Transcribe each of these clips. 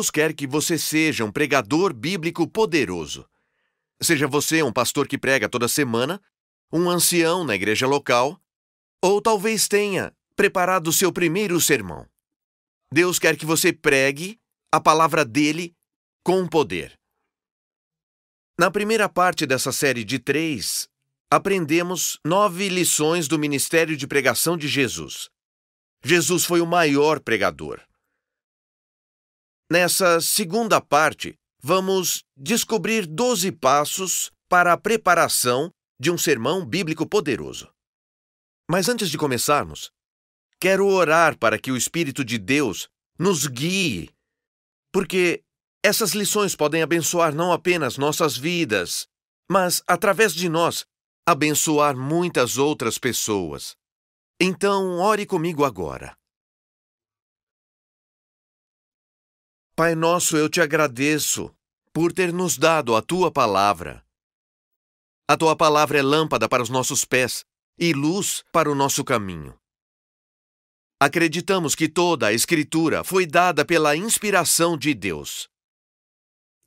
Deus quer que você seja um pregador bíblico poderoso. Seja você um pastor que prega toda semana, um ancião na igreja local, ou talvez tenha preparado seu primeiro sermão. Deus quer que você pregue a palavra dele com poder. Na primeira parte dessa série de três, aprendemos nove lições do ministério de pregação de Jesus. Jesus foi o maior pregador. Nessa segunda parte, vamos descobrir 12 passos para a preparação de um sermão bíblico poderoso. Mas antes de começarmos, quero orar para que o Espírito de Deus nos guie, porque essas lições podem abençoar não apenas nossas vidas, mas, através de nós, abençoar muitas outras pessoas. Então, ore comigo agora. Pai nosso, eu te agradeço por ter nos dado a tua palavra. A tua palavra é lâmpada para os nossos pés e luz para o nosso caminho. Acreditamos que toda a Escritura foi dada pela inspiração de Deus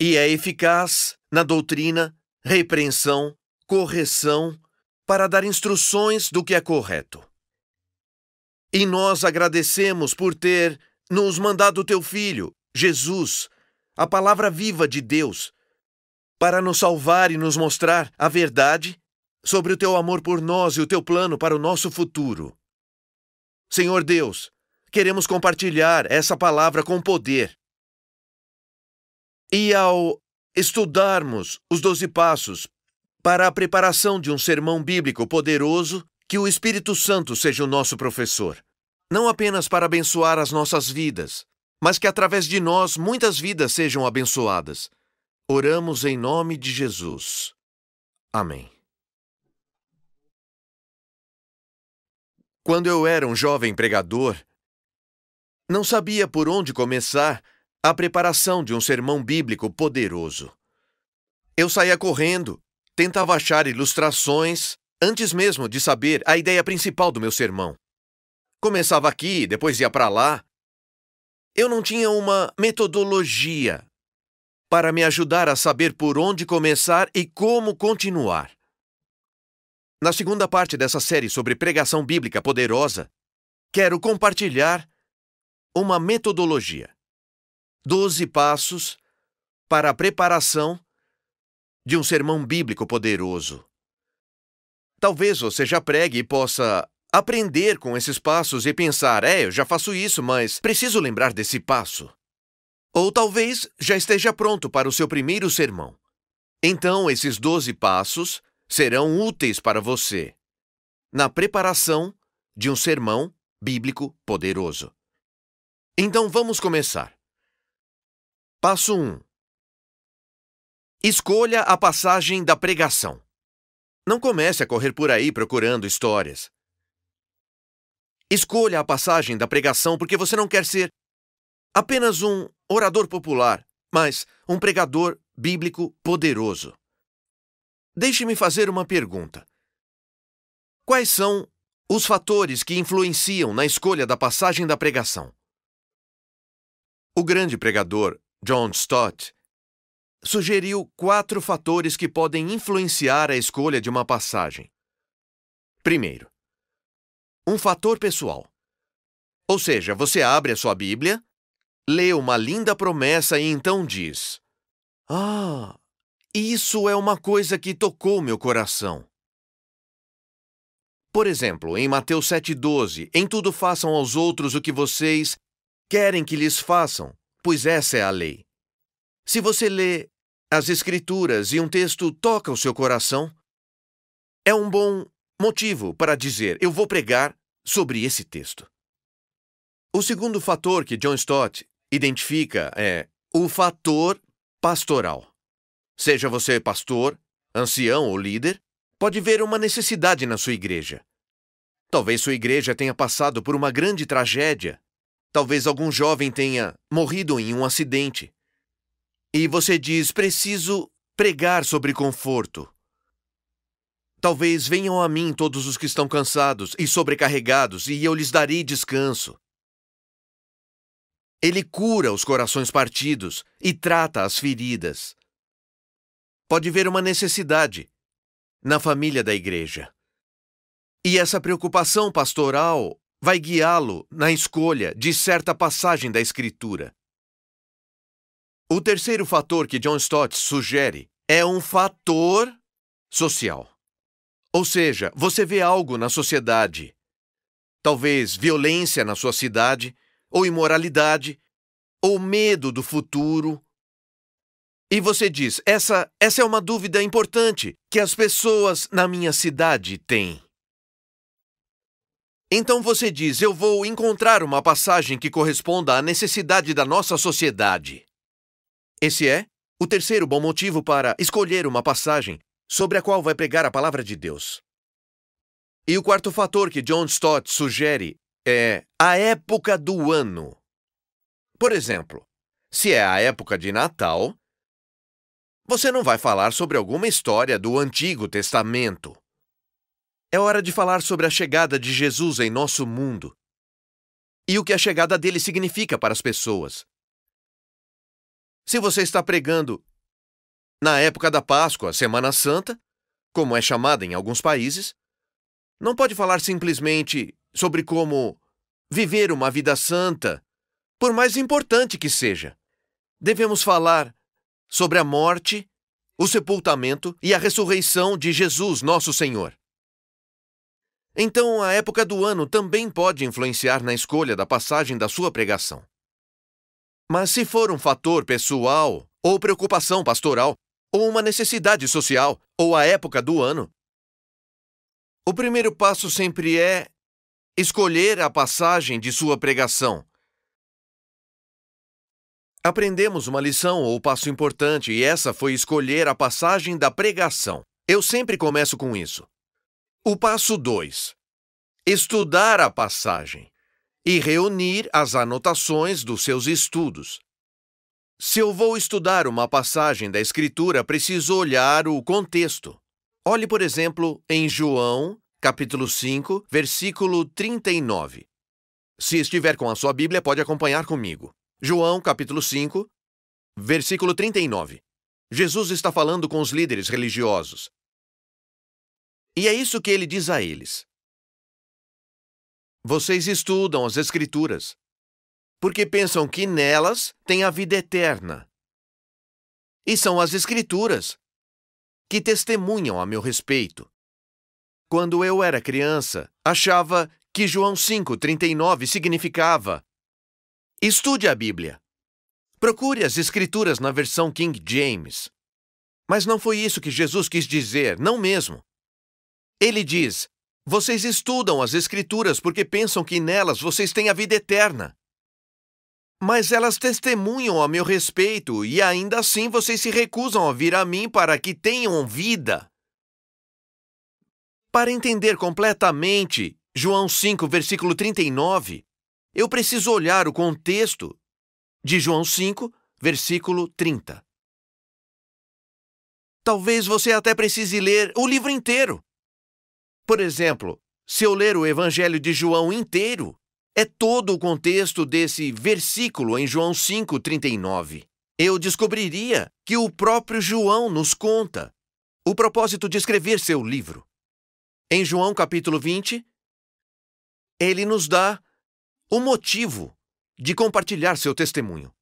e é eficaz na doutrina, repreensão, correção, para dar instruções do que é correto. E nós agradecemos por ter nos mandado teu Filho, Jesus, a palavra viva de Deus, para nos salvar e nos mostrar a verdade sobre o teu amor por nós e o teu plano para o nosso futuro. Senhor Deus, queremos compartilhar essa palavra com poder. E ao estudarmos os doze passos para a preparação de um sermão bíblico poderoso, que o Espírito Santo seja o nosso professor, não apenas para abençoar as nossas vidas, mas que através de nós muitas vidas sejam abençoadas. Oramos em nome de Jesus. Amém. Quando eu era um jovem pregador, não sabia por onde começar a preparação de um sermão bíblico poderoso. Eu saía correndo, tentava achar ilustrações antes mesmo de saber a ideia principal do meu sermão. Começava aqui, depois ia para lá, eu não tinha uma metodologia para me ajudar a saber por onde começar e como continuar. Na segunda parte dessa série sobre pregação bíblica poderosa, quero compartilhar uma metodologia. Doze passos para a preparação de um sermão bíblico poderoso. Talvez você já pregue e possa aprender com esses passos e pensar: é, eu já faço isso, mas preciso lembrar desse passo. Ou talvez já esteja pronto para o seu primeiro sermão. Então, esses 12 passos serão úteis para você na preparação de um sermão bíblico poderoso. Então, vamos começar. Passo 1. Escolha a passagem da pregação. Não comece a correr por aí procurando histórias. Escolha a passagem da pregação porque você não quer ser apenas um orador popular, mas um pregador bíblico poderoso. Deixe-me fazer uma pergunta. Quais são os fatores que influenciam na escolha da passagem da pregação? O grande pregador John Stott sugeriu quatro fatores que podem influenciar a escolha de uma passagem. Primeiro, um fator pessoal. Ou seja, você abre a sua Bíblia, lê uma linda promessa e então diz: Ah, isso é uma coisa que tocou meu coração. Por exemplo, em Mateus 7,12, em tudo façam aos outros o que vocês querem que lhes façam, pois essa é a lei. Se você lê as Escrituras e um texto toca o seu coração, é um bom motivo para dizer: eu vou pregar sobre esse texto. O segundo fator que John Stott identifica é o fator pastoral. Seja você pastor, ancião ou líder, pode ver uma necessidade na sua igreja. Talvez sua igreja tenha passado por uma grande tragédia. Talvez algum jovem tenha morrido em um acidente. E você diz: preciso pregar sobre conforto. Talvez venham a mim todos os que estão cansados e sobrecarregados, e eu lhes darei descanso. Ele cura os corações partidos e trata as feridas. Pode ver uma necessidade na família da igreja. E essa preocupação pastoral vai guiá-lo na escolha de certa passagem da Escritura. O terceiro fator que John Stott sugere é um fator social. Ou seja, você vê algo na sociedade, talvez violência na sua cidade, ou imoralidade, ou medo do futuro. E você diz: essa, essa é uma dúvida importante que as pessoas na minha cidade têm. Então você diz: eu vou encontrar uma passagem que corresponda à necessidade da nossa sociedade. Esse é o terceiro bom motivo para escolher uma passagem sobre a qual vai pregar a palavra de Deus. E o quarto fator que John Stott sugere é a época do ano. Por exemplo, se é a época de Natal, você não vai falar sobre alguma história do Antigo Testamento. É hora de falar sobre a chegada de Jesus em nosso mundo e o que a chegada dele significa para as pessoas. Se você está pregando na época da Páscoa, Semana Santa, como é chamada em alguns países, não pode falar simplesmente sobre como viver uma vida santa, por mais importante que seja. Devemos falar sobre a morte, o sepultamento e a ressurreição de Jesus, nosso Senhor. Então, a época do ano também pode influenciar na escolha da passagem da sua pregação. Mas se for um fator pessoal, ou preocupação pastoral, ou uma necessidade social, ou a época do ano, o primeiro passo sempre é escolher a passagem de sua pregação. Aprendemos uma lição ou passo importante, e essa foi escolher a passagem da pregação. Eu sempre começo com isso. O passo 2: estudar a passagem e reunir as anotações dos seus estudos. Se eu vou estudar uma passagem da Escritura, preciso olhar o contexto. Olhe, por exemplo, em João, capítulo 5, versículo 39. Se estiver com a sua Bíblia, pode acompanhar comigo. João, capítulo 5, versículo 39. Jesus está falando com os líderes religiosos. E é isso que ele diz a eles: vocês estudam as Escrituras, porque pensam que nelas tem a vida eterna. E são as Escrituras que testemunham a meu respeito. Quando eu era criança, achava que João 5,39 significava: Estude a Bíblia. Procure as Escrituras na versão King James. Mas não foi isso que Jesus quis dizer, não mesmo. Ele diz: vocês estudam as Escrituras porque pensam que nelas vocês têm a vida eterna. Mas elas testemunham a meu respeito e ainda assim vocês se recusam a vir a mim para que tenham vida. Para entender completamente João 5, versículo 39, eu preciso olhar o contexto de João 5, versículo 30. Talvez você até precise ler o livro inteiro. Por exemplo, se eu ler o Evangelho de João inteiro, é todo o contexto desse versículo em João 5,39. Eu descobriria que o próprio João nos conta o propósito de escrever seu livro. Em João capítulo 20, ele nos dá o motivo de compartilhar seu testemunho.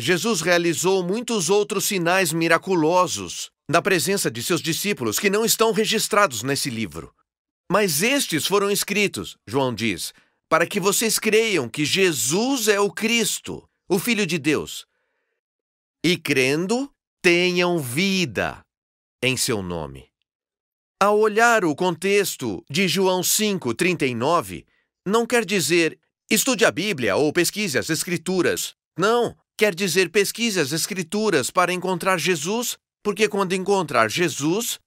Jesus realizou muitos outros sinais miraculosos na presença de seus discípulos que não estão registrados nesse livro. Mas estes foram escritos, João diz, para que vocês creiam que Jesus é o Cristo, o Filho de Deus, e crendo, tenham vida em seu nome. Ao olhar o contexto de João 5:39, não quer dizer estude a Bíblia ou pesquise as Escrituras. Não, quer dizer pesquise as Escrituras para encontrar Jesus, porque quando encontrar Jesus,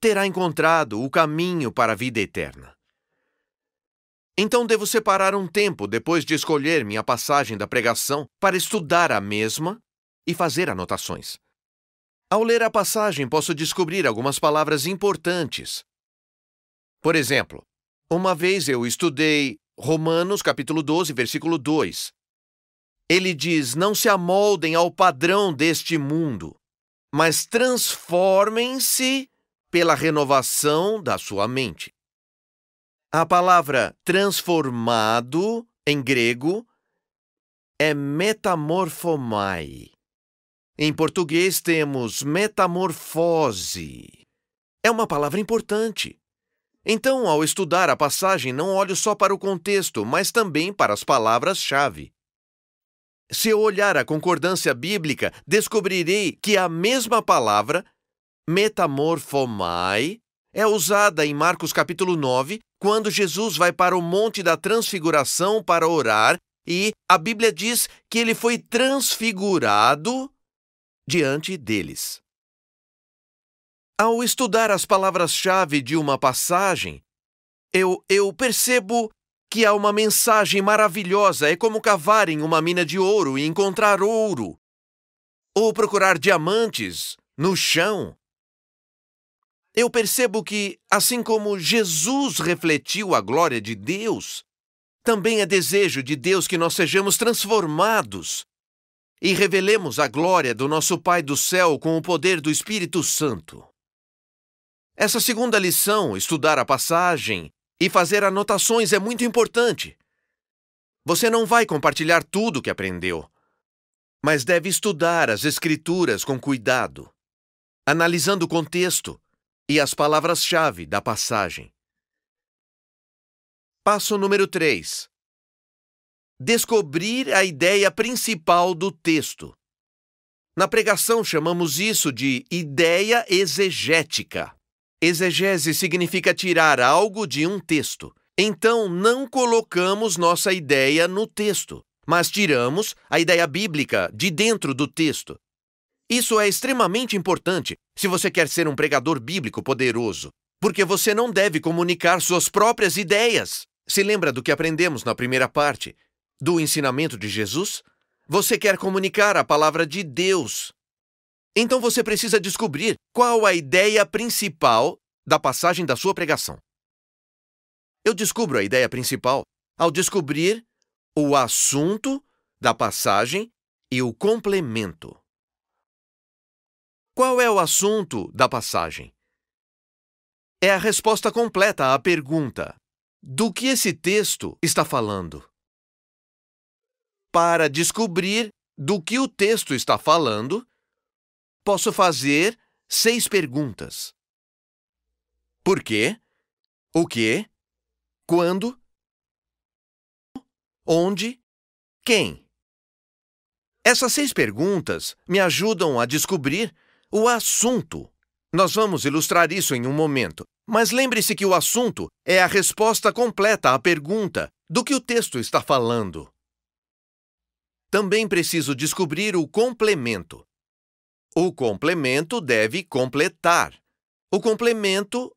terá encontrado o caminho para a vida eterna. Então devo separar um tempo depois de escolher minha passagem da pregação para estudar a mesma e fazer anotações. Ao ler a passagem, posso descobrir algumas palavras importantes. Por exemplo, uma vez eu estudei Romanos capítulo 12, versículo 2. Ele diz: "Não se amoldem ao padrão deste mundo, mas transformem-se pela renovação da sua mente." A palavra transformado em grego é metamorphomai. Em português temos metamorfose. É uma palavra importante. Então, ao estudar a passagem, não olho só para o contexto, mas também para as palavras-chave. Se eu olhar a concordância bíblica, descobrirei que a mesma palavra, metamorphomai, é usada em Marcos capítulo 9, quando Jesus vai para o Monte da Transfiguração para orar, e a Bíblia diz que ele foi transfigurado diante deles. Ao estudar as palavras-chave de uma passagem, eu, eu percebo que há uma mensagem maravilhosa. É como cavar em uma mina de ouro e encontrar ouro, ou procurar diamantes no chão eu percebo que, assim como Jesus refletiu a glória de Deus, também é desejo de Deus que nós sejamos transformados e revelemos a glória do nosso Pai do céu com o poder do Espírito Santo. Essa segunda lição, estudar a passagem e fazer anotações, é muito importante. Você não vai compartilhar tudo que aprendeu, mas deve estudar as Escrituras com cuidado, analisando o contexto e as palavras-chave da passagem. Passo número 3. Descobrir a ideia principal do texto. Na pregação chamamos isso de ideia exegética. Exegese significa tirar algo de um texto. Então, não colocamos nossa ideia no texto, mas tiramos a ideia bíblica de dentro do texto isso é extremamente importante se você quer ser um pregador bíblico poderoso, porque você não deve comunicar suas próprias ideias. Se lembra do que aprendemos na primeira parte do ensinamento de Jesus? Você quer comunicar a palavra de Deus. Então você precisa descobrir qual a ideia principal da passagem da sua pregação. Eu descubro a ideia principal ao descobrir o assunto da passagem e o complemento. Qual é o assunto da passagem? É a resposta completa à pergunta: do que esse texto está falando? Para descobrir do que o texto está falando, posso fazer seis perguntas: Por quê? O que? Quando? Onde? Quem? Essas seis perguntas me ajudam a descobrir o assunto. Nós vamos ilustrar isso em um momento, mas lembre-se que o assunto é a resposta completa à pergunta do que o texto está falando. Também preciso descobrir o complemento. O complemento deve completar. O complemento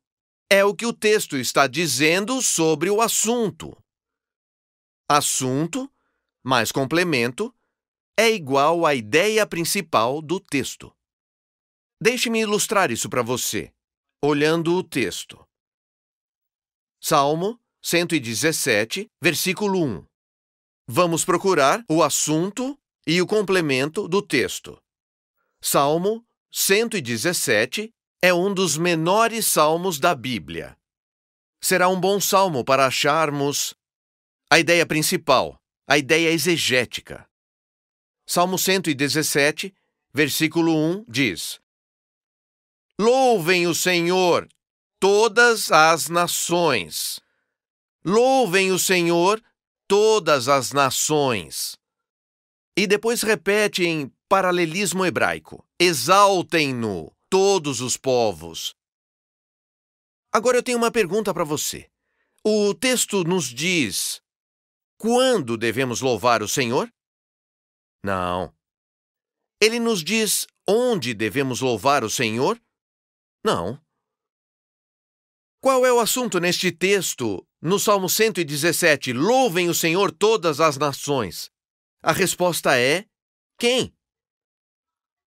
é o que o texto está dizendo sobre o assunto. Assunto mais complemento é igual à ideia principal do texto. Deixe-me ilustrar isso para você, olhando o texto. Salmo 117, versículo 1. Vamos procurar o assunto e o complemento do texto. Salmo 117 é um dos menores salmos da Bíblia. Será um bom salmo para acharmos a ideia principal, a ideia exegética. Salmo 117, versículo 1 diz: Louvem o Senhor, todas as nações. Louvem o Senhor, todas as nações. E depois repete em paralelismo hebraico. Exaltem-no, todos os povos. Agora eu tenho uma pergunta para você. O texto nos diz quando devemos louvar o Senhor? Não. Ele nos diz onde devemos louvar o Senhor? Não. Qual é o assunto neste texto, no Salmo 117? Louvem o Senhor todas as nações. A resposta é: quem?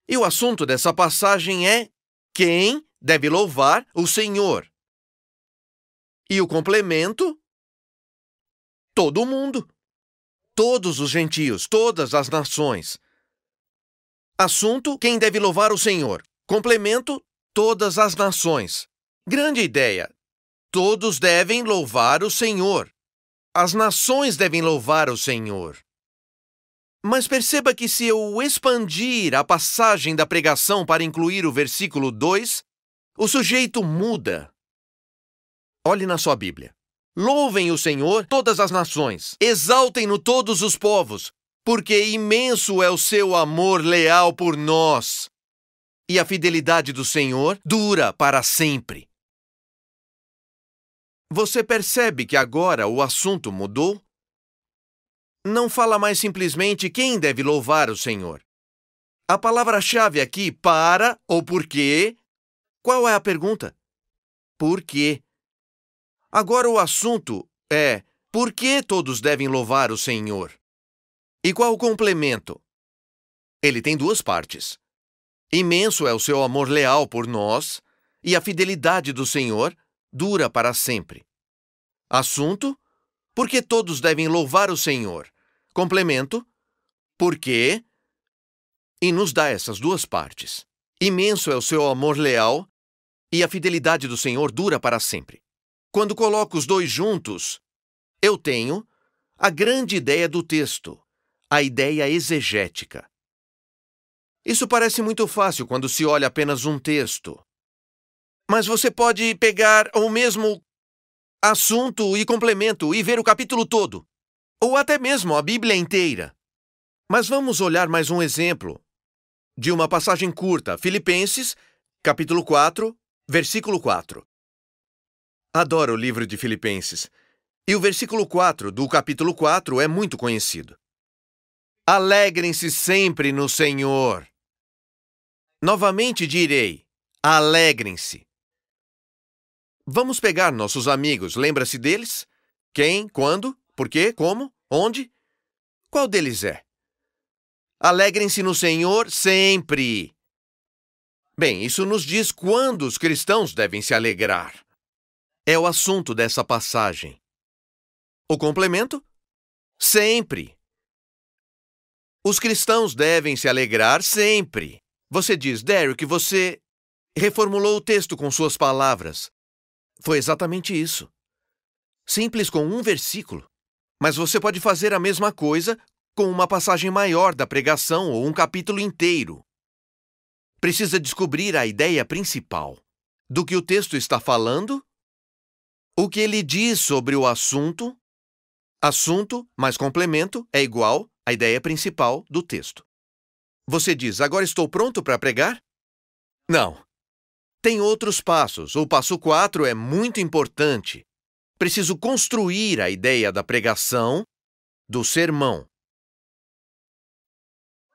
E o assunto dessa passagem é: quem deve louvar o Senhor? E o complemento? Todo mundo. Todos os gentios, todas as nações. Assunto: quem deve louvar o Senhor? Complemento: todas as nações. Grande ideia. Todos devem louvar o Senhor. As nações devem louvar o Senhor. Mas perceba que se eu expandir a passagem da pregação para incluir o versículo 2, o sujeito muda. Olhe na sua Bíblia. Louvem o Senhor todas as nações, exaltem-no todos os povos, porque imenso é o seu amor leal por nós. E a fidelidade do Senhor dura para sempre. Você percebe que agora o assunto mudou? Não fala mais simplesmente quem deve louvar o Senhor. A palavra-chave aqui, para ou por quê? Qual é a pergunta? Por quê? Agora o assunto é: por que todos devem louvar o Senhor? E qual o complemento? Ele tem duas partes. Imenso é o seu amor leal por nós, e a fidelidade do Senhor dura para sempre. Assunto: por que todos devem louvar o Senhor? Complemento: por quê? E nos dá essas duas partes. Imenso é o seu amor leal, e a fidelidade do Senhor dura para sempre. Quando coloco os dois juntos, eu tenho a grande ideia do texto, a ideia exegética. Isso parece muito fácil quando se olha apenas um texto. Mas você pode pegar o mesmo assunto e complemento e ver o capítulo todo, ou até mesmo a Bíblia inteira. Mas vamos olhar mais um exemplo de uma passagem curta, Filipenses, capítulo 4, versículo 4. Adoro o livro de Filipenses. E o versículo 4 do capítulo 4 é muito conhecido. Alegrem-se sempre no Senhor. Novamente direi: alegrem-se. Vamos pegar nossos amigos, lembra-se deles? Quem, quando, por quê, como, onde? Qual deles é? Alegrem-se no Senhor sempre. Bem, isso nos diz quando os cristãos devem se alegrar é o assunto dessa passagem. O complemento? Sempre. Os cristãos devem se alegrar sempre. Você diz, Derek, você reformulou o texto com suas palavras. Foi exatamente isso. Simples com um versículo. Mas você pode fazer a mesma coisa com uma passagem maior da pregação ou um capítulo inteiro. Precisa descobrir a ideia principal. Do que o texto está falando o que ele diz sobre o assunto, assunto mais complemento é igual à ideia principal do texto. Você diz, agora estou pronto para pregar? Não. Tem outros passos. O passo 4 é muito importante. Preciso construir a ideia da pregação, do sermão.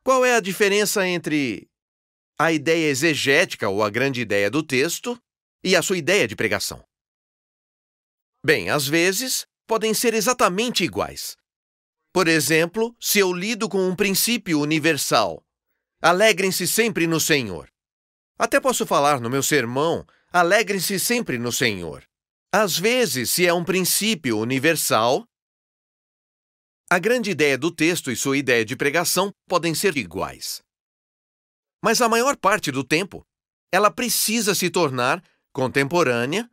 Qual é a diferença entre a ideia exegética ou a grande ideia do texto e a sua ideia de pregação? Bem, às vezes, podem ser exatamente iguais. Por exemplo, se eu lido com um princípio universal, alegrem-se sempre no Senhor. Até posso falar no meu sermão, alegrem-se sempre no Senhor. Às vezes, se é um princípio universal, a grande ideia do texto e sua ideia de pregação podem ser iguais. Mas a maior parte do tempo, ela precisa se tornar contemporânea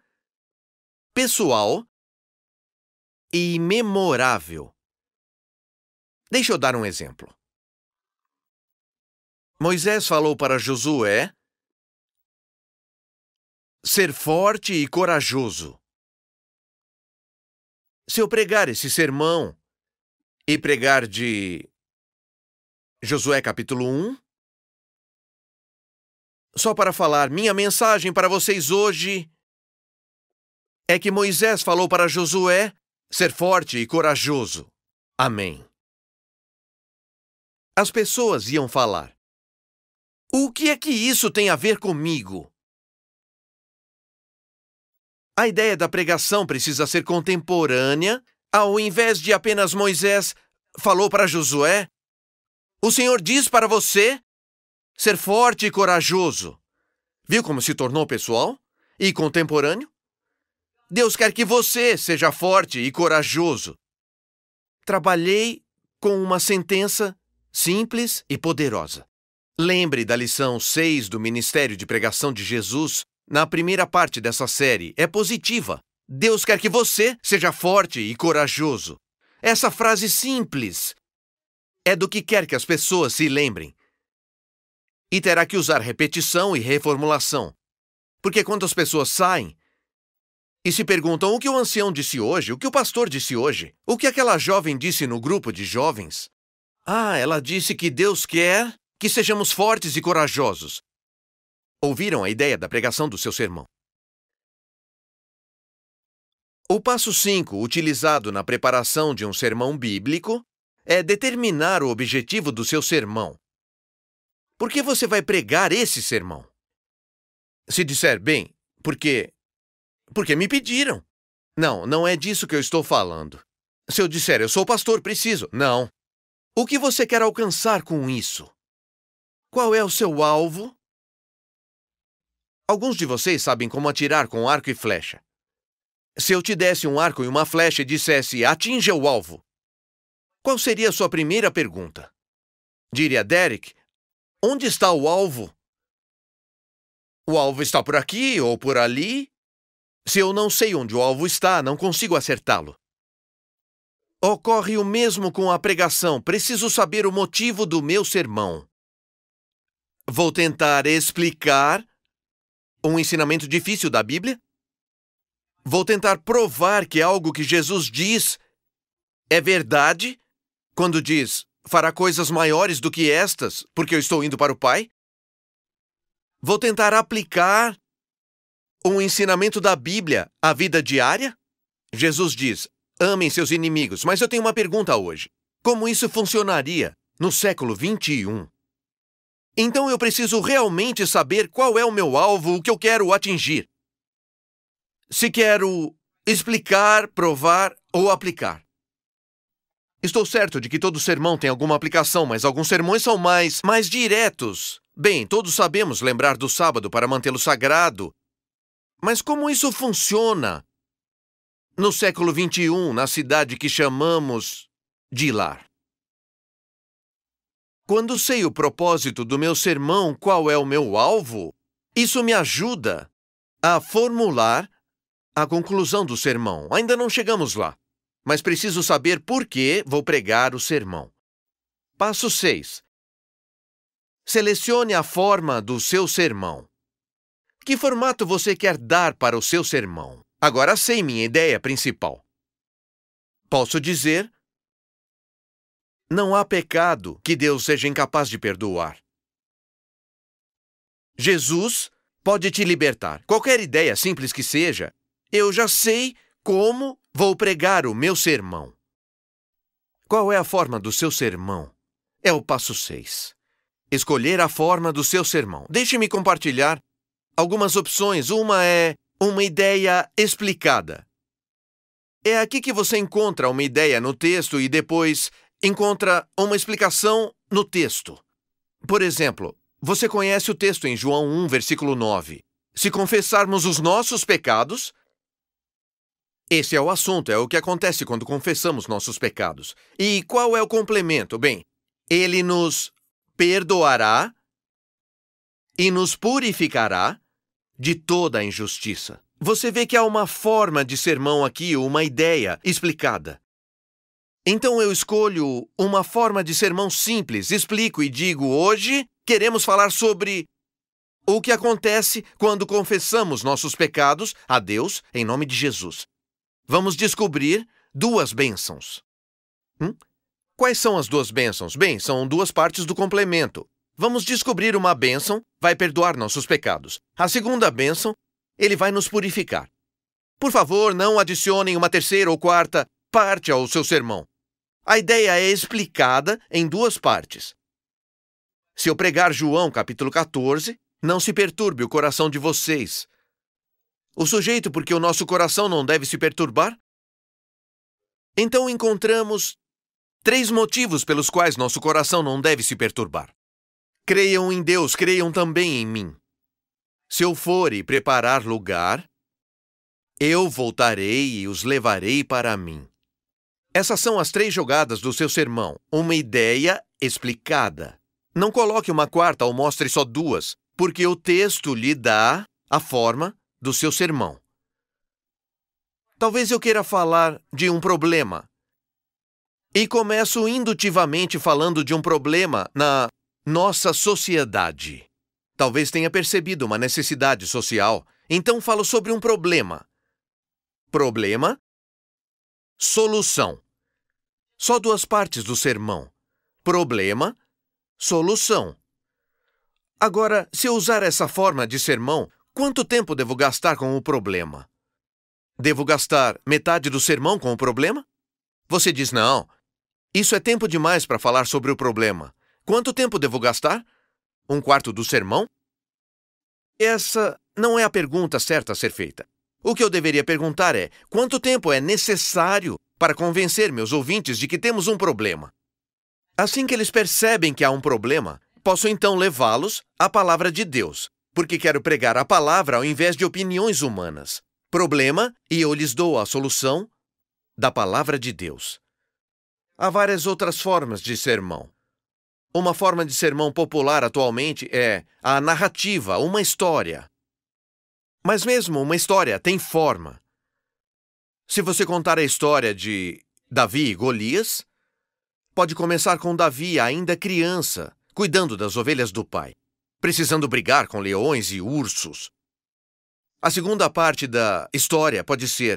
pessoal e memorável. Deixa eu dar um exemplo. Moisés falou para Josué ser forte e corajoso. Se eu pregar esse sermão e pregar de Josué capítulo 1, só para falar, minha mensagem para vocês hoje é que Moisés falou para Josué ser forte e corajoso. Amém. As pessoas iam falar: O que é que isso tem a ver comigo? A ideia da pregação precisa ser contemporânea, ao invés de apenas Moisés falou para Josué. O Senhor diz para você ser forte e corajoso. Viu como se tornou pessoal e contemporâneo? Deus quer que você seja forte e corajoso. Trabalhei com uma sentença simples e poderosa. Lembre da lição 6 do Ministério de Pregação de Jesus na primeira parte dessa série. É positiva. Deus quer que você seja forte e corajoso. Essa frase simples é do que quer que as pessoas se lembrem. E terá que usar repetição e reformulação. Porque quando as pessoas saem e se perguntam o que o ancião disse hoje, o que o pastor disse hoje, o que aquela jovem disse no grupo de jovens, ah, ela disse que Deus quer que sejamos fortes e corajosos. Ouviram a ideia da pregação do seu sermão. O passo 5, utilizado na preparação de um sermão bíblico, é determinar o objetivo do seu sermão. Por que você vai pregar esse sermão? Se disser, bem, porque. Porque me pediram. Não, não é disso que eu estou falando. Se eu disser, eu sou pastor, preciso. Não. O que você quer alcançar com isso? Qual é o seu alvo? Alguns de vocês sabem como atirar com arco e flecha. Se eu te desse um arco e uma flecha e dissesse atinja o alvo, qual seria a sua primeira pergunta? Diria Derek, onde está o alvo? O alvo está por aqui ou por ali? Se eu não sei onde o alvo está, não consigo acertá-lo. Ocorre o mesmo com a pregação. Preciso saber o motivo do meu sermão. Vou tentar explicar um ensinamento difícil da Bíblia? Vou tentar provar que algo que Jesus diz é verdade quando diz: fará coisas maiores do que estas, porque eu estou indo para o Pai? Vou tentar aplicar um ensinamento da Bíblia à vida diária? Jesus diz: Amem seus inimigos. Mas eu tenho uma pergunta hoje. Como isso funcionaria no século 21? Então eu preciso realmente saber qual é o meu alvo, o que eu quero atingir. Se quero explicar, provar ou aplicar. Estou certo de que todo sermão tem alguma aplicação, mas alguns sermões são mais mais diretos. Bem, todos sabemos lembrar do sábado para mantê-lo sagrado. Mas como isso funciona no século XXI, na cidade que chamamos de lar. Quando sei o propósito do meu sermão, qual é o meu alvo, isso me ajuda a formular a conclusão do sermão. Ainda não chegamos lá, mas preciso saber por que vou pregar o sermão. Passo 6. Selecione a forma do seu sermão. Que formato você quer dar para o seu sermão? Agora sei minha ideia principal. Posso dizer: não há pecado que Deus seja incapaz de perdoar. Jesus pode te libertar. Qualquer ideia simples que seja, eu já sei como vou pregar o meu sermão. Qual é a forma do seu sermão? É o passo 6. Escolher a forma do seu sermão. Deixe-me compartilhar algumas opções. Uma é uma ideia explicada. É aqui que você encontra uma ideia no texto e depois encontra uma explicação no texto. Por exemplo, você conhece o texto em João 1, versículo 9. Se confessarmos os nossos pecados. Esse é o assunto, é o que acontece quando confessamos nossos pecados. E qual é o complemento? Bem, ele nos perdoará e nos purificará de toda a injustiça. Você vê que há uma forma de sermão aqui, uma ideia explicada. Então eu escolho uma forma de sermão simples, explico e digo: hoje queremos falar sobre o que acontece quando confessamos nossos pecados a Deus em nome de Jesus. Vamos descobrir duas bênçãos. Hum? Quais são as duas bênçãos? Bem, são duas partes do complemento. vamos descobrir uma bênção, vai perdoar nossos pecados. A segunda bênção, ele vai nos purificar. Por favor, não adicionem uma terceira ou quarta parte ao seu sermão. A ideia é explicada em duas partes. Se eu pregar João capítulo 14, não se perturbe o coração de vocês. O sujeito, porque o nosso coração não deve se perturbar? Então encontramos três motivos pelos quais nosso coração não deve se perturbar. Creiam em Deus, creiam também em mim. Se eu for e preparar lugar, eu voltarei e os levarei para mim. Essas são as três jogadas do seu sermão, uma ideia explicada. Não coloque uma quarta ou mostre só duas, porque o texto lhe dá a forma do seu sermão. Talvez eu queira falar de um problema. E começo indutivamente falando de um problema na nossa sociedade. Talvez tenha percebido uma necessidade social, então falo sobre um problema. Problema, solução. Só duas partes do sermão: problema, solução. Agora, se eu usar essa forma de sermão, quanto tempo devo gastar com o problema? Devo gastar metade do sermão com o problema? Você diz: não, isso é tempo demais para falar sobre o problema. Quanto tempo devo gastar? Um quarto do sermão? Essa não é a pergunta certa a ser feita. O que eu deveria perguntar é: quanto tempo é necessário para convencer meus ouvintes de que temos um problema? Assim que eles percebem que há um problema, posso então levá-los à palavra de Deus, porque quero pregar a palavra ao invés de opiniões humanas. Problema, e eu lhes dou a solução da palavra de Deus. Há várias outras formas de sermão. Uma forma de sermão popular atualmente é a narrativa, uma história. Mas mesmo uma história tem forma. Se você contar a história de Davi e Golias, pode começar com Davi ainda criança, cuidando das ovelhas do pai, precisando brigar com leões e ursos. A segunda parte da história pode ser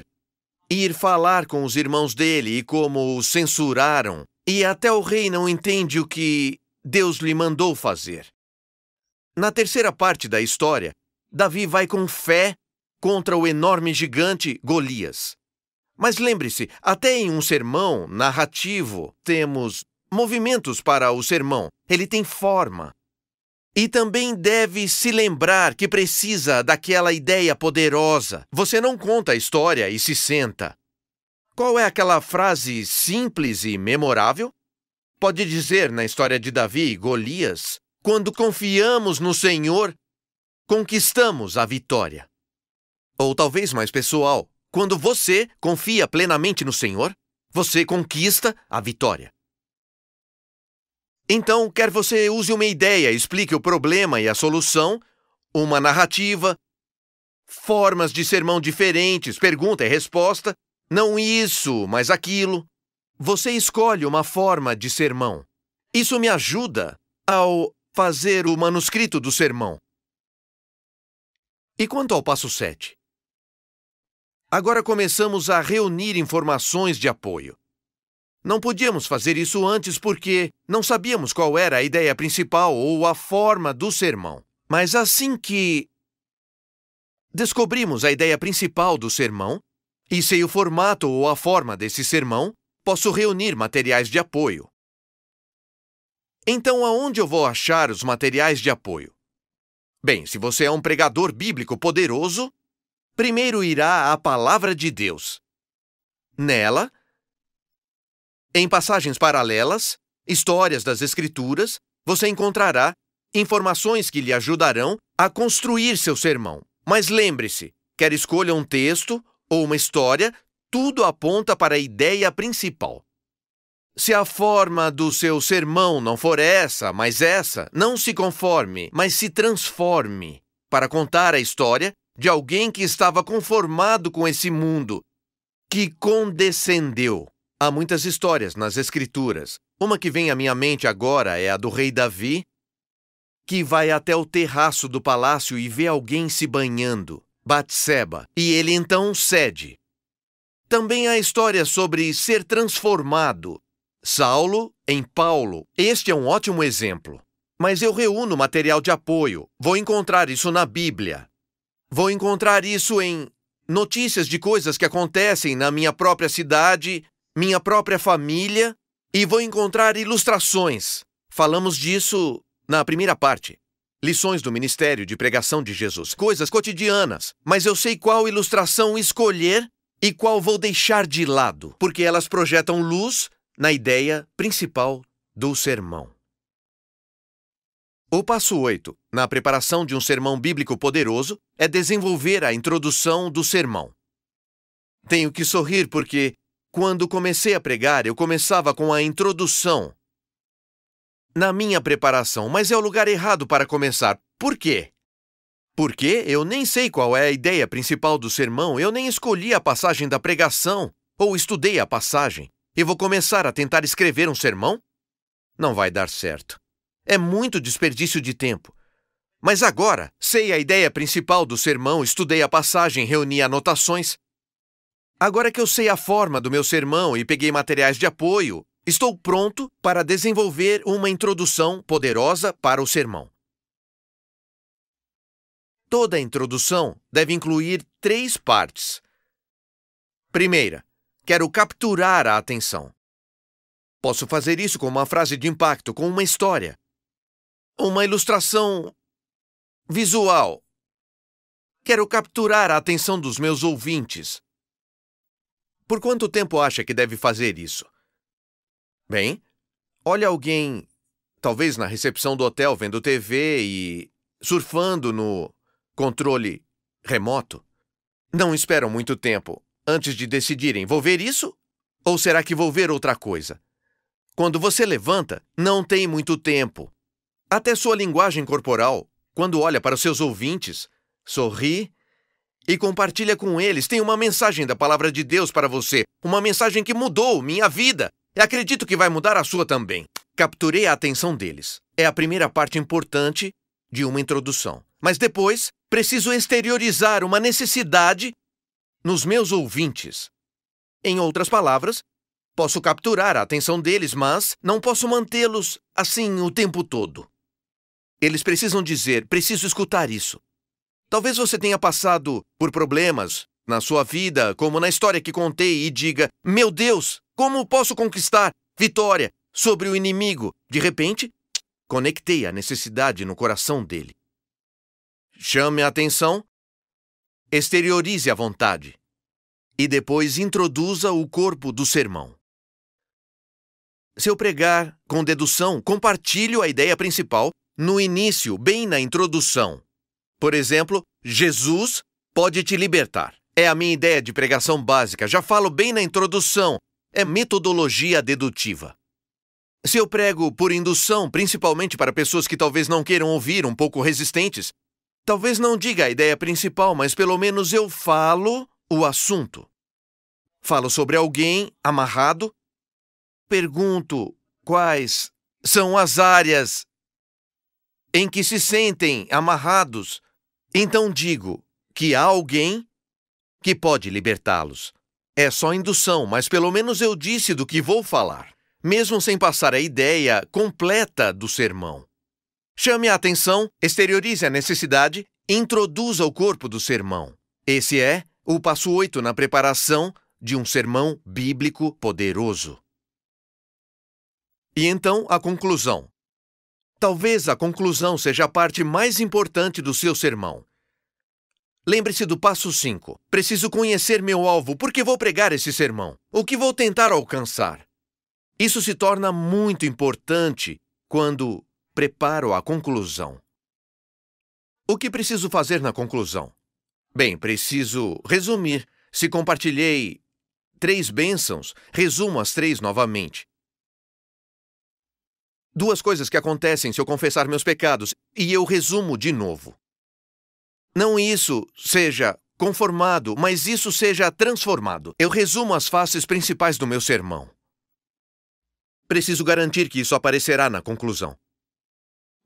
ir falar com os irmãos dele e como os censuraram, e até o rei não entende o que Deus lhe mandou fazer. Na terceira parte da história, Davi vai com fé contra o enorme gigante Golias. Mas lembre-se, até em um sermão narrativo temos movimentos para o sermão. Ele tem forma. E também deve se lembrar que precisa daquela ideia poderosa. Você não conta a história e se senta. Qual é aquela frase simples e memorável? Pode dizer na história de Davi e Golias: quando confiamos no Senhor, conquistamos a vitória. Ou talvez mais pessoal, quando você confia plenamente no Senhor, você conquista a vitória. Então, quer você use uma ideia, explique o problema e a solução, uma narrativa, formas de sermão diferentes, pergunta e resposta, não isso, mas aquilo. Você escolhe uma forma de sermão. Isso me ajuda ao fazer o manuscrito do sermão. E quanto ao passo 7? Agora começamos a reunir informações de apoio. Não podíamos fazer isso antes porque não sabíamos qual era a ideia principal ou a forma do sermão. Mas assim que descobrimos a ideia principal do sermão e sei o formato ou a forma desse sermão, posso reunir materiais de apoio. Então, aonde eu vou achar os materiais de apoio? Bem, se você é um pregador bíblico poderoso, primeiro irá à Palavra de Deus. Nela, em passagens paralelas, histórias das Escrituras, você encontrará informações que lhe ajudarão a construir seu sermão. Mas lembre-se, quer escolha um texto ou uma história, tudo aponta para a ideia principal. Se a forma do seu sermão não for essa, mas essa, não se conforme, mas se transforme para contar a história de alguém que estava conformado com esse mundo, que condescendeu Há muitas histórias nas Escrituras. Uma que vem à minha mente agora é a do rei Davi, que vai até o terraço do palácio e vê alguém se banhando, Batseba, e ele então cede. Também há histórias sobre ser transformado. Saulo em Paulo. Este é um ótimo exemplo. Mas eu reúno material de apoio. Vou encontrar isso na Bíblia. Vou encontrar isso em notícias de coisas que acontecem na minha própria cidade, minha própria família, e vou encontrar ilustrações. Falamos disso na primeira parte. Lições do ministério de pregação de Jesus, coisas cotidianas, mas eu sei qual ilustração escolher e qual vou deixar de lado, porque elas projetam luz na ideia principal do sermão. O passo 8, na preparação de um sermão bíblico poderoso, é desenvolver a introdução do sermão. Tenho que sorrir porque, quando comecei a pregar, eu começava com a introdução. Na minha preparação, mas é o lugar errado para começar. Por quê? Porque eu nem sei qual é a ideia principal do sermão, eu nem escolhi a passagem da pregação, ou estudei a passagem, e vou começar a tentar escrever um sermão? Não vai dar certo. É muito desperdício de tempo. Mas agora, sei a ideia principal do sermão, estudei a passagem, reuni anotações. Agora que eu sei a forma do meu sermão e peguei materiais de apoio, estou pronto para desenvolver uma introdução poderosa para o sermão. Toda introdução deve incluir três partes. Primeira, quero capturar a atenção. Posso fazer isso com uma frase de impacto, com uma história uma ilustração visual. Quero capturar a atenção dos meus ouvintes. Por quanto tempo acha que deve fazer isso? Bem, olha alguém, talvez na recepção do hotel vendo TV e surfando no controle remoto. Não esperam muito tempo antes de decidirem: vou ver isso? Ou será que vou ver outra coisa? Quando você levanta, não tem muito tempo. Até sua linguagem corporal, quando olha para os seus ouvintes, sorri e compartilha com eles. Tem uma mensagem da palavra de Deus para você, uma mensagem que mudou minha vida. E acredito que vai mudar a sua também. Capturei a atenção deles. É a primeira parte importante de uma introdução. Mas depois, preciso exteriorizar uma necessidade nos meus ouvintes. Em outras palavras, posso capturar a atenção deles, mas não posso mantê-los assim o tempo todo. Eles precisam dizer: preciso escutar isso. Talvez você tenha passado por problemas na sua vida, como na história que contei, e diga: Meu Deus, como posso conquistar vitória sobre o inimigo? De repente, conectei a necessidade no coração dele. Chame a atenção, exteriorize a vontade e depois introduza o corpo do sermão. Se eu pregar com dedução, compartilho a ideia principal no início, bem na introdução. Por exemplo, Jesus pode te libertar. É a minha ideia de pregação básica, já falo bem na introdução. É metodologia dedutiva. Se eu prego por indução, principalmente para pessoas que talvez não queiram ouvir, um pouco resistentes, talvez não diga a ideia principal, mas pelo menos eu falo o assunto. Falo sobre alguém amarrado, pergunto quais são as áreas em que se sentem amarrados, então digo que há alguém que pode libertá-los. É só indução, mas pelo menos eu disse do que vou falar, mesmo sem passar a ideia completa do sermão. Chame a atenção, exteriorize a necessidade, introduza o corpo do sermão. Esse é o passo 8 na preparação de um sermão bíblico poderoso. E então a conclusão. Talvez a conclusão seja a parte mais importante do seu sermão. Lembre-se do passo 5. Preciso conhecer meu alvo porque vou pregar esse sermão. O que vou tentar alcançar? Isso se torna muito importante quando preparo a conclusão. O que preciso fazer na conclusão? Bem, preciso resumir. Se compartilhei três bênçãos, resumo as três novamente. Duas coisas que acontecem se eu confessar meus pecados, e eu resumo de novo. Não isso seja conformado, mas isso seja transformado. Eu resumo as faces principais do meu sermão. Preciso garantir que isso aparecerá na conclusão.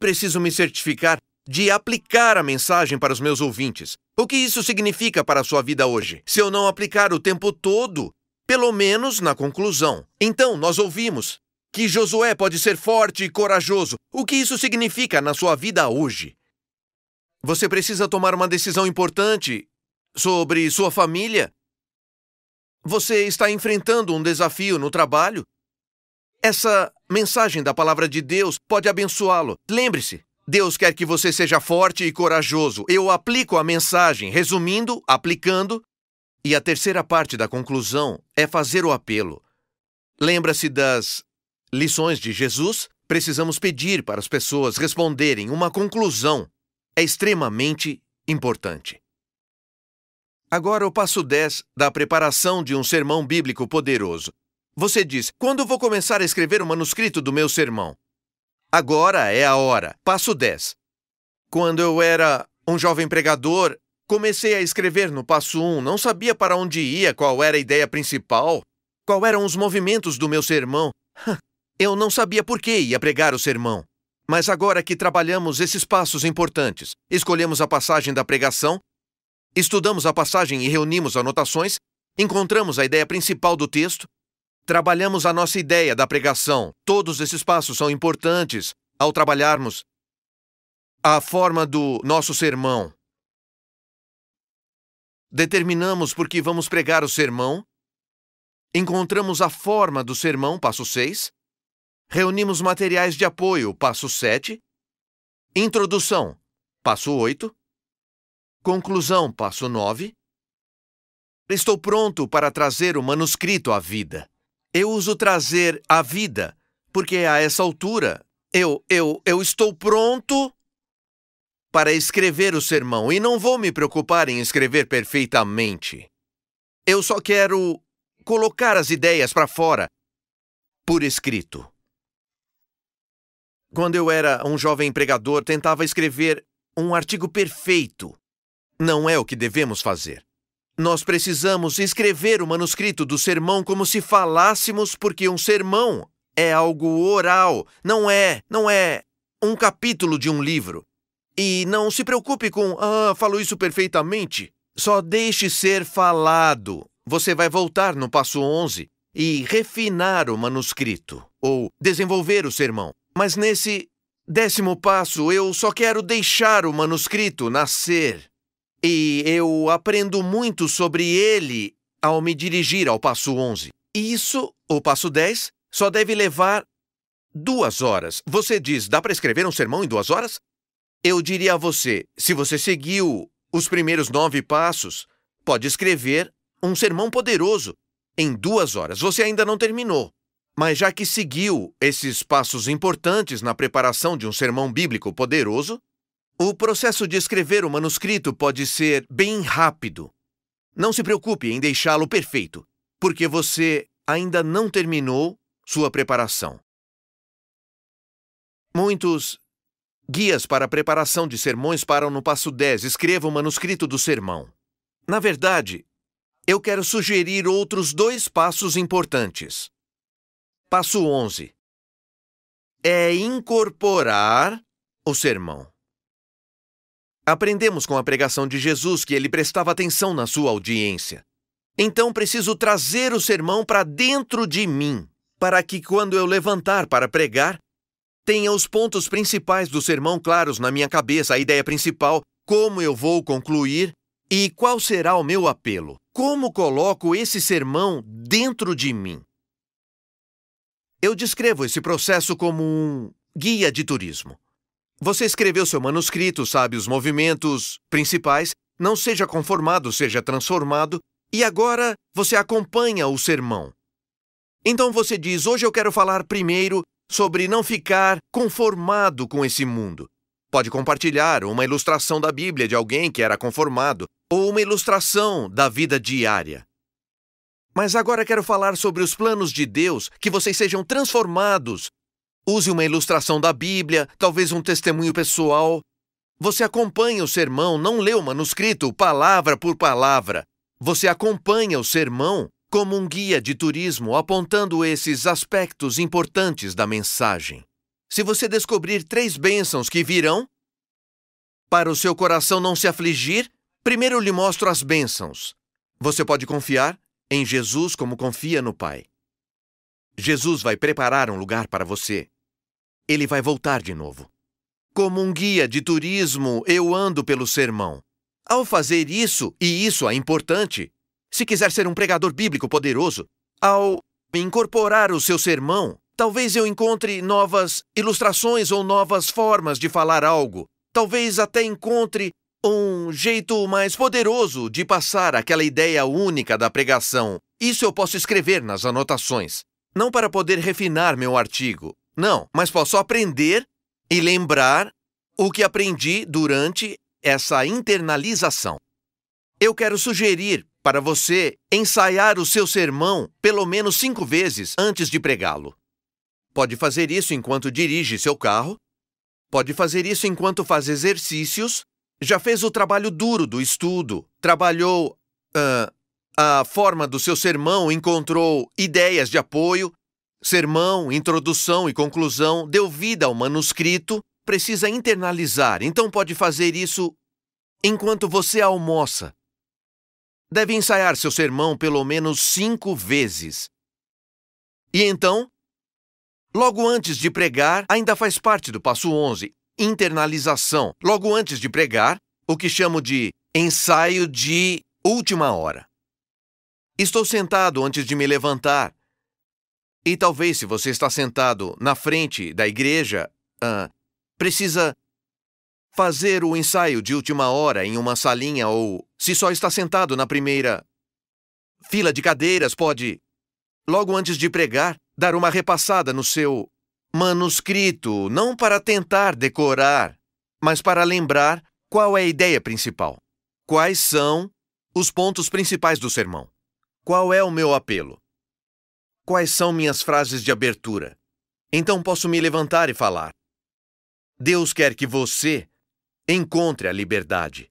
Preciso me certificar de aplicar a mensagem para os meus ouvintes. O que isso significa para a sua vida hoje? Se eu não aplicar o tempo todo, pelo menos na conclusão. Então, nós ouvimos. Que Josué pode ser forte e corajoso. O que isso significa na sua vida hoje? Você precisa tomar uma decisão importante sobre sua família. Você está enfrentando um desafio no trabalho. Essa mensagem da palavra de Deus pode abençoá-lo. Lembre-se, Deus quer que você seja forte e corajoso. Eu aplico a mensagem, resumindo, aplicando. E a terceira parte da conclusão é fazer o apelo. Lembra-se das lições de Jesus? Precisamos pedir para as pessoas responderem uma conclusão. É extremamente importante. Agora, o passo 10 da preparação de um sermão bíblico poderoso. Você diz: Quando vou começar a escrever o manuscrito do meu sermão? Agora é a hora. Passo 10. Quando eu era um jovem pregador, comecei a escrever no passo 1, não sabia para onde ia, qual era a ideia principal, qual eram os movimentos do meu sermão. Eu não sabia por que ia pregar o sermão. Mas agora que trabalhamos esses passos importantes, escolhemos a passagem da pregação, estudamos a passagem e reunimos anotações, encontramos a ideia principal do texto, trabalhamos a nossa ideia da pregação. Todos esses passos são importantes ao trabalharmos a forma do nosso sermão. Determinamos por que vamos pregar o sermão, encontramos a forma do sermão, passo 6, reunimos materiais de apoio, passo 7, introdução, passo 8, conclusão, passo 9. Estou pronto para trazer o manuscrito à vida. Eu uso trazer à vida, porque a essa altura eu, eu, eu estou pronto para escrever o sermão e não vou me preocupar em escrever perfeitamente. Eu só quero colocar as ideias para fora por escrito. Quando eu era um jovem empregador, tentava escrever um artigo perfeito. Não é o que devemos fazer. Nós precisamos escrever o manuscrito do sermão como se falássemos, porque um sermão é algo oral, não é, não é um capítulo de um livro. E não se preocupe com, ah, falou isso perfeitamente. Só deixe ser falado. Você vai voltar no passo 11 e refinar o manuscrito, ou desenvolver o sermão. Mas nesse décimo passo, eu só quero deixar o manuscrito nascer. E eu aprendo muito sobre ele ao me dirigir ao passo 11. Isso, o passo 10, só deve levar duas horas. Você diz, dá para escrever um sermão em duas horas? Eu diria a você, se você seguiu os primeiros nove passos, pode escrever um sermão poderoso em duas horas. Você ainda não terminou. Mas já que seguiu esses passos importantes na preparação de um sermão bíblico poderoso, o processo de escrever o manuscrito pode ser bem rápido. Não se preocupe em deixá-lo perfeito, porque você ainda não terminou sua preparação. Muitos guias para a preparação de sermões param no passo 10, escreva o manuscrito do sermão. Na verdade, eu quero sugerir outros dois passos importantes. Passo 11 é incorporar o sermão. Aprendemos com a pregação de Jesus que ele prestava atenção na sua audiência. Então preciso trazer o sermão para dentro de mim, para que quando eu levantar para pregar, tenha os pontos principais do sermão claros na minha cabeça, a ideia principal, como eu vou concluir e qual será o meu apelo. Como coloco esse sermão dentro de mim? Eu descrevo esse processo como um guia de turismo. Você escreveu seu manuscrito, sabe os movimentos principais, não seja conformado, seja transformado, e agora você acompanha o sermão. Então você diz: hoje eu quero falar primeiro sobre não ficar conformado com esse mundo. Pode compartilhar uma ilustração da Bíblia de alguém que era conformado, ou uma ilustração da vida diária. Mas agora quero falar sobre os planos de Deus, que vocês sejam transformados. Use uma ilustração da Bíblia, talvez um testemunho pessoal. Você acompanha o sermão, não lê o manuscrito palavra por palavra. Você acompanha o sermão como um guia de turismo apontando esses aspectos importantes da mensagem. Se você descobrir três bênçãos que virão, para o seu coração não se afligir, primeiro lhe mostro as bênçãos. Você pode confiar em Jesus como confia no Pai. Jesus vai preparar um lugar para você. Ele vai voltar de novo. Como um guia de turismo, eu ando pelo sermão. Ao fazer isso, e isso é importante, se quiser ser um pregador bíblico poderoso, ao incorporar o seu sermão, talvez eu encontre novas ilustrações ou novas formas de falar algo. Talvez até encontre um jeito mais poderoso de passar aquela ideia única da pregação. Isso eu posso escrever nas anotações. Não para poder refinar meu artigo. Não, mas posso aprender e lembrar o que aprendi durante essa internalização. Eu quero sugerir para você ensaiar o seu sermão pelo menos cinco vezes antes de pregá-lo. Pode fazer isso enquanto dirige seu carro, pode fazer isso enquanto faz exercícios, já fez o trabalho duro do estudo, trabalhou uh, a forma do seu sermão, encontrou ideias de apoio, sermão, introdução e conclusão, deu vida ao manuscrito, precisa internalizar, então pode fazer isso enquanto você almoça. Deve ensaiar seu sermão pelo menos cinco vezes. E então, logo antes de pregar, ainda faz parte do passo 11, internalização. Logo antes de pregar, o que chamo de ensaio de última hora. Estou sentado antes de me levantar. E talvez, se você está sentado na frente da igreja, uh, precisa fazer o ensaio de última hora em uma salinha ou, se só está sentado na primeira fila de cadeiras, pode, logo antes de pregar, dar uma repassada no seu manuscrito, não para tentar decorar, mas para lembrar qual é a ideia principal. Quais são os pontos principais do sermão? Qual é o meu apelo? Quais são minhas frases de abertura? Então posso me levantar e falar. Deus quer que você encontre a liberdade.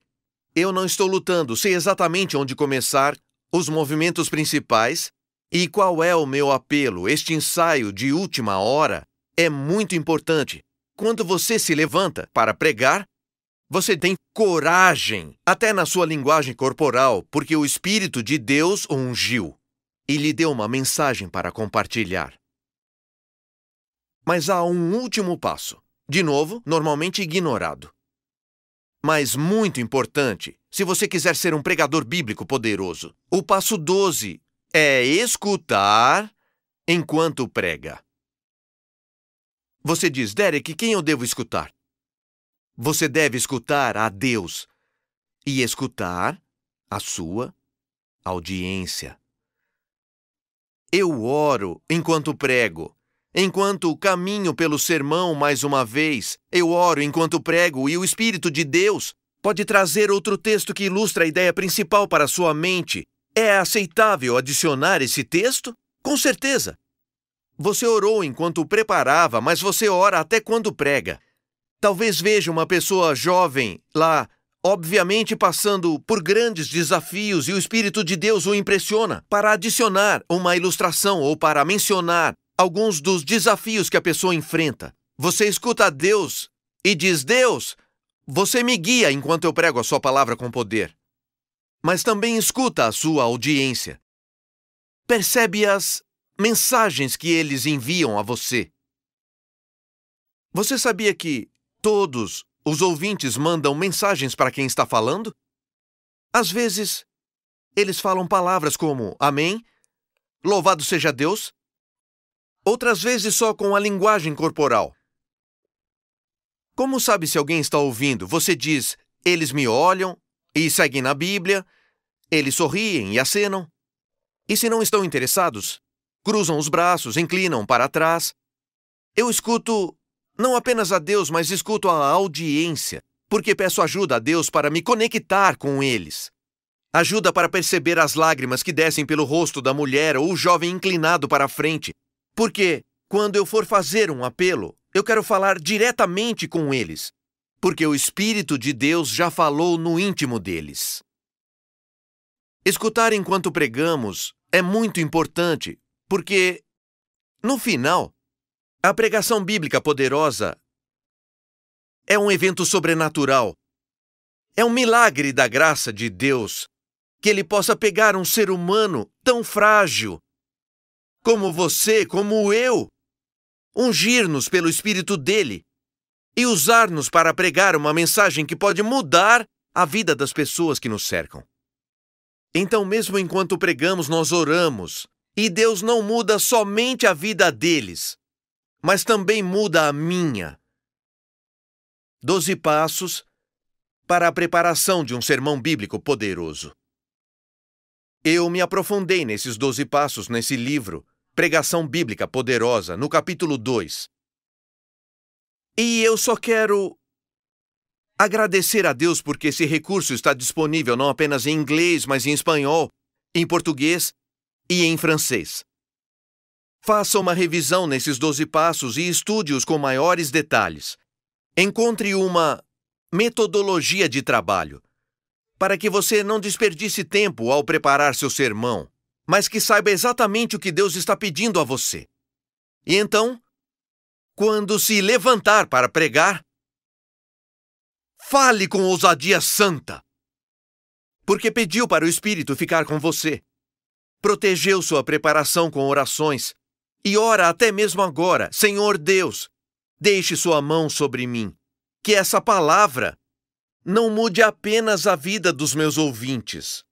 Eu não estou lutando, sei exatamente onde começar, os movimentos principais e qual é o meu apelo. Este ensaio de última hora é muito importante. Quando você se levanta para pregar, você tem coragem, até na sua linguagem corporal, porque o Espírito de Deus o ungiu e lhe deu uma mensagem para compartilhar. Mas há um último passo de novo, normalmente ignorado. Mas muito importante, se você quiser ser um pregador bíblico poderoso. O passo 12 é escutar enquanto prega. Você diz, Derek, quem eu devo escutar? Você deve escutar a Deus e escutar a sua audiência. Eu oro enquanto prego Enquanto caminho pelo sermão mais uma vez, eu oro enquanto prego e o Espírito de Deus pode trazer outro texto que ilustra a ideia principal para sua mente. É aceitável adicionar esse texto? Com certeza. Você orou enquanto preparava, mas você ora até quando prega. Talvez veja uma pessoa jovem lá, obviamente passando por grandes desafios e o Espírito de Deus o impressiona para adicionar uma ilustração ou para mencionar alguns dos desafios que a pessoa enfrenta. Você escuta a Deus e diz: Deus, você me guia enquanto eu prego a sua palavra com poder. Mas também escuta a sua audiência. Percebe as mensagens que eles enviam a você. Você sabia que todos os ouvintes mandam mensagens para quem está falando? Às vezes, eles falam palavras como Amém, Louvado seja Deus, outras vezes só com a linguagem corporal. Como sabe se alguém está ouvindo? Você diz, eles me olham e seguem na Bíblia, eles sorriem e acenam. E se não estão interessados, cruzam os braços, inclinam para trás. Eu escuto não apenas a Deus, mas escuto a audiência, porque peço ajuda a Deus para me conectar com eles. Ajuda para perceber as lágrimas que descem pelo rosto da mulher ou o jovem inclinado para a frente, porque, quando eu for fazer um apelo, eu quero falar diretamente com eles, porque o Espírito de Deus já falou no íntimo deles. Escutar enquanto pregamos é muito importante, porque, no final, a pregação bíblica poderosa é um evento sobrenatural. É um milagre da graça de Deus que ele possa pegar um ser humano tão frágil como você, como eu, ungir-nos pelo Espírito dele e usar-nos para pregar uma mensagem que pode mudar a vida das pessoas que nos cercam. Então, mesmo enquanto pregamos, nós oramos, e Deus não muda somente a vida deles, mas também muda a minha. Doze passos para a preparação de um sermão bíblico poderoso. Eu me aprofundei nesses doze passos nesse livro, Pregação Bíblica Poderosa, no capítulo 2. E eu só quero agradecer a Deus porque esse recurso está disponível não apenas em inglês, mas em espanhol, em português e em francês. Faça uma revisão nesses 12 passos e estude-os com maiores detalhes. Encontre uma metodologia de trabalho para que você não desperdice tempo ao preparar seu sermão, mas que saiba exatamente o que Deus está pedindo a você. E então, quando se levantar para pregar, Fale com ousadia santa. Porque pediu para o Espírito ficar com você. Protegeu sua preparação com orações. E ora até mesmo agora: Senhor Deus, deixe sua mão sobre mim. Que essa palavra não mude apenas a vida dos meus ouvintes,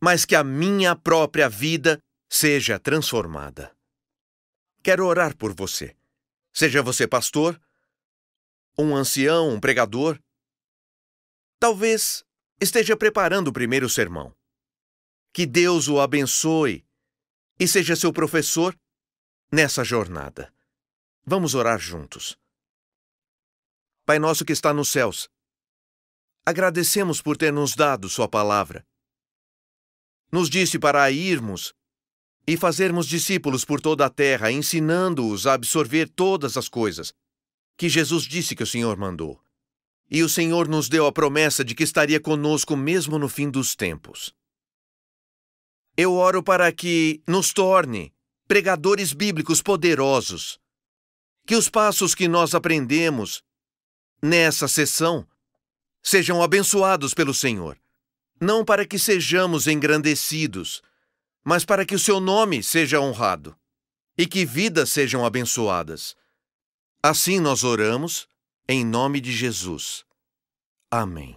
mas que a minha própria vida seja transformada. Quero orar por você. Seja você pastor, um ancião, um pregador, Talvez esteja preparando o primeiro sermão. Que Deus o abençoe e seja seu professor nessa jornada. Vamos orar juntos. Pai nosso que está nos céus, agradecemos por ter nos dado Sua palavra. Nos disse para irmos e fazermos discípulos por toda a terra, ensinando-os a absorver todas as coisas que Jesus disse que o Senhor mandou. E o Senhor nos deu a promessa de que estaria conosco mesmo no fim dos tempos. Eu oro para que nos torne pregadores bíblicos poderosos. Que os passos que nós aprendemos nessa sessão sejam abençoados pelo Senhor. Não para que sejamos engrandecidos, mas para que o seu nome seja honrado e que vidas sejam abençoadas. Assim nós oramos em nome de Jesus. Amém.